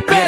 per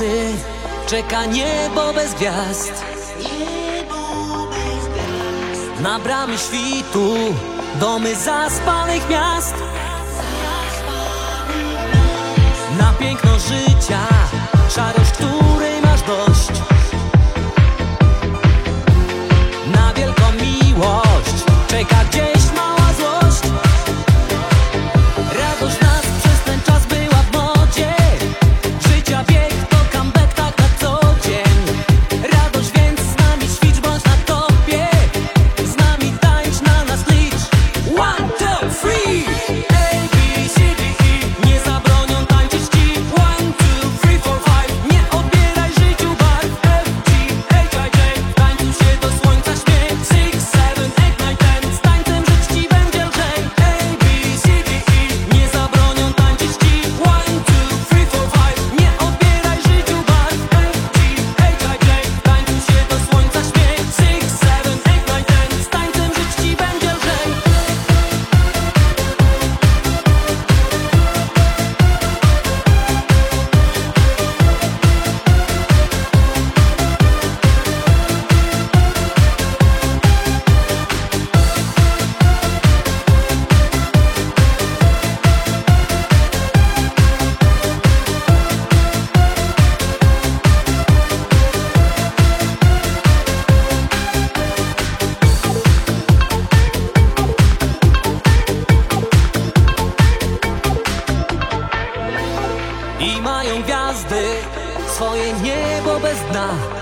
nocy czeka niebo bez gwiazd. Na bramy świtu domy zaspanych miast. Na piękno życia szarość, której masz dość. Na wielką miłość czeka dzień. swoje niebo bez dna.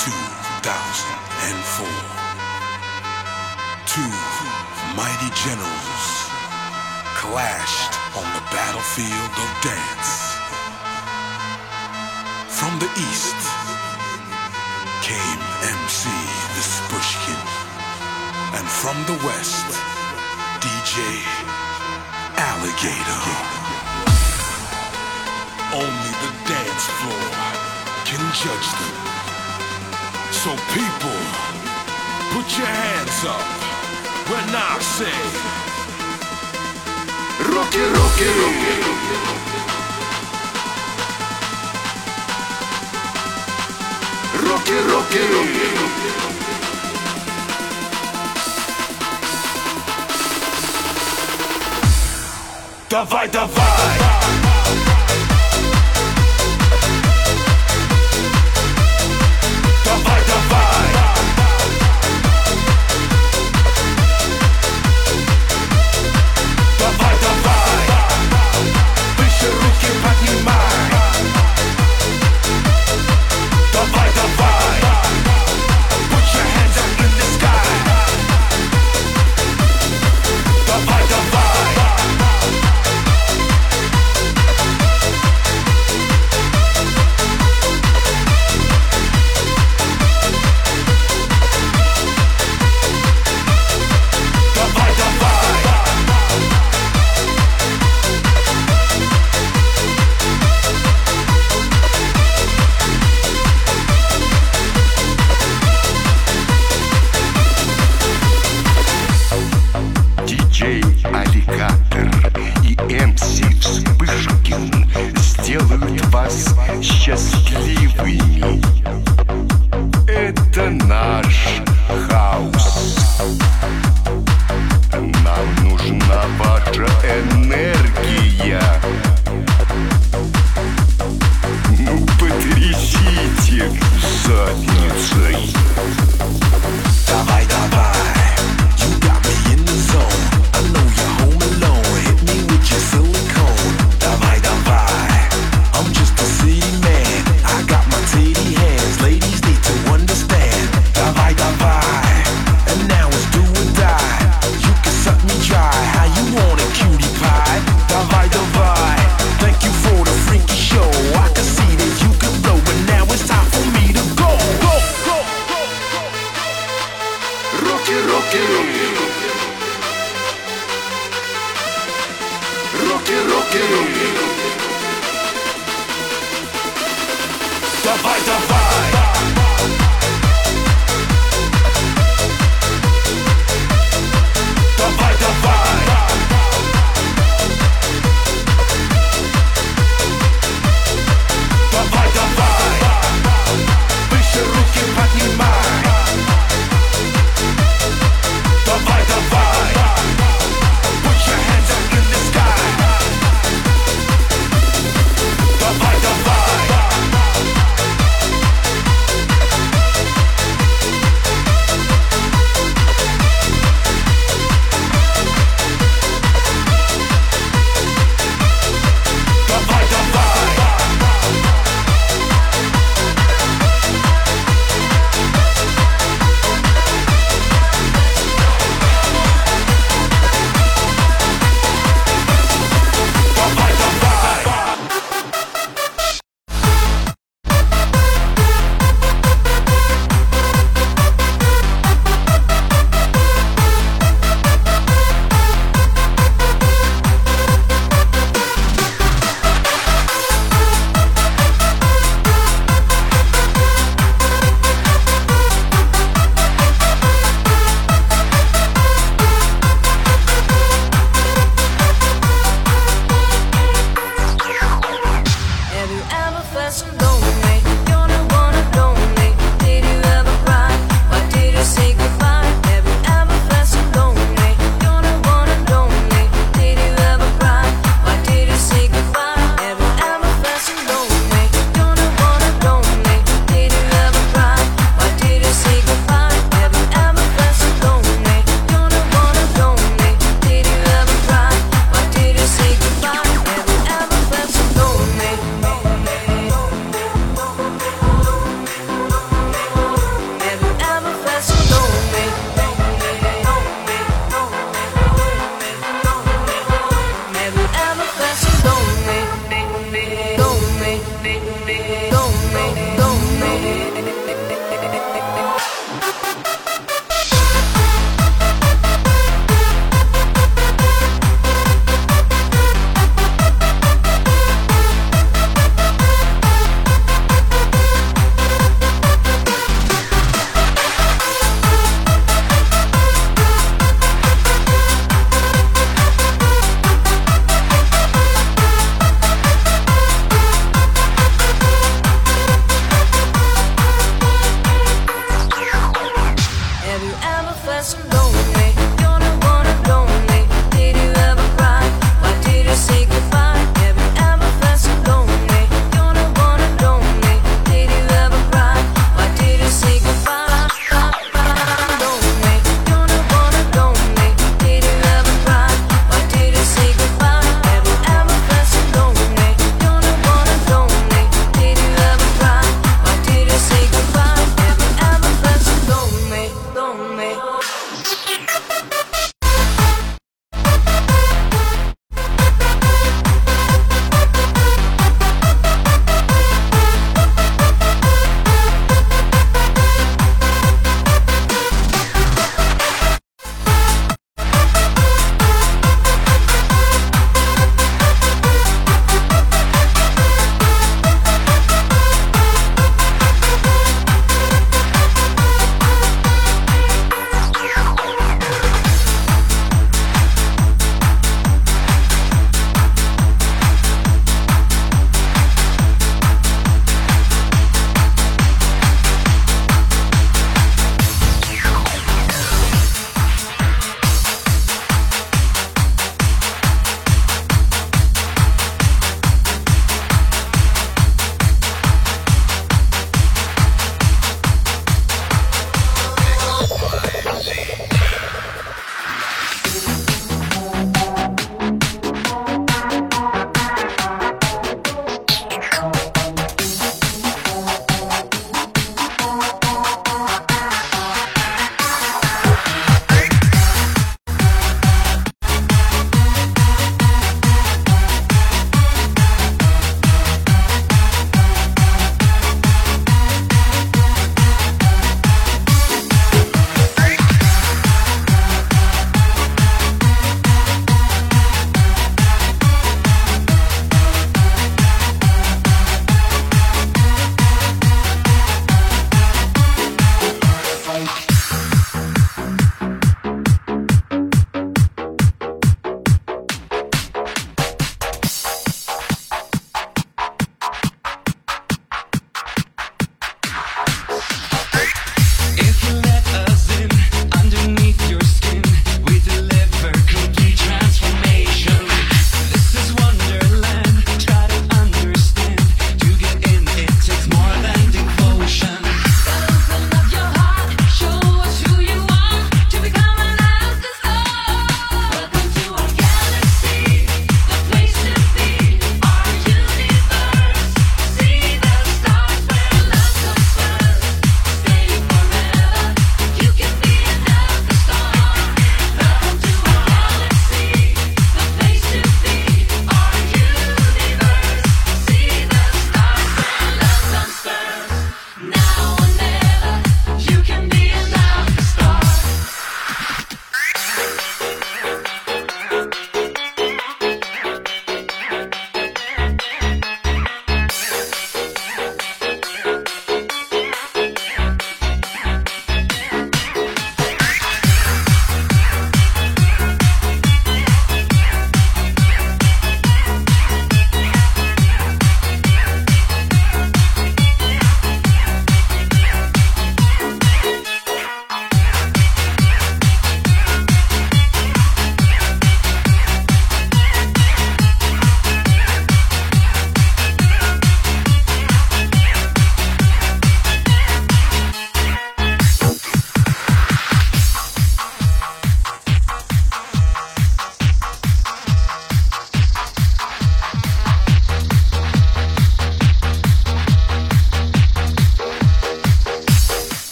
2004. Two mighty generals clashed on the battlefield of dance. From the east came MC the Spushkin, and from the west, DJ Aligator. Only the dance floor can judge them. So people, put your hands up when I say, Руки, руки, руки. Руки, руки, руки. давай, давай! Давай,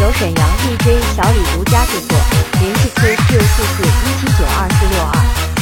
由沈阳 DJ 小李独家制作，联系 QQ：四四一七九二四六二。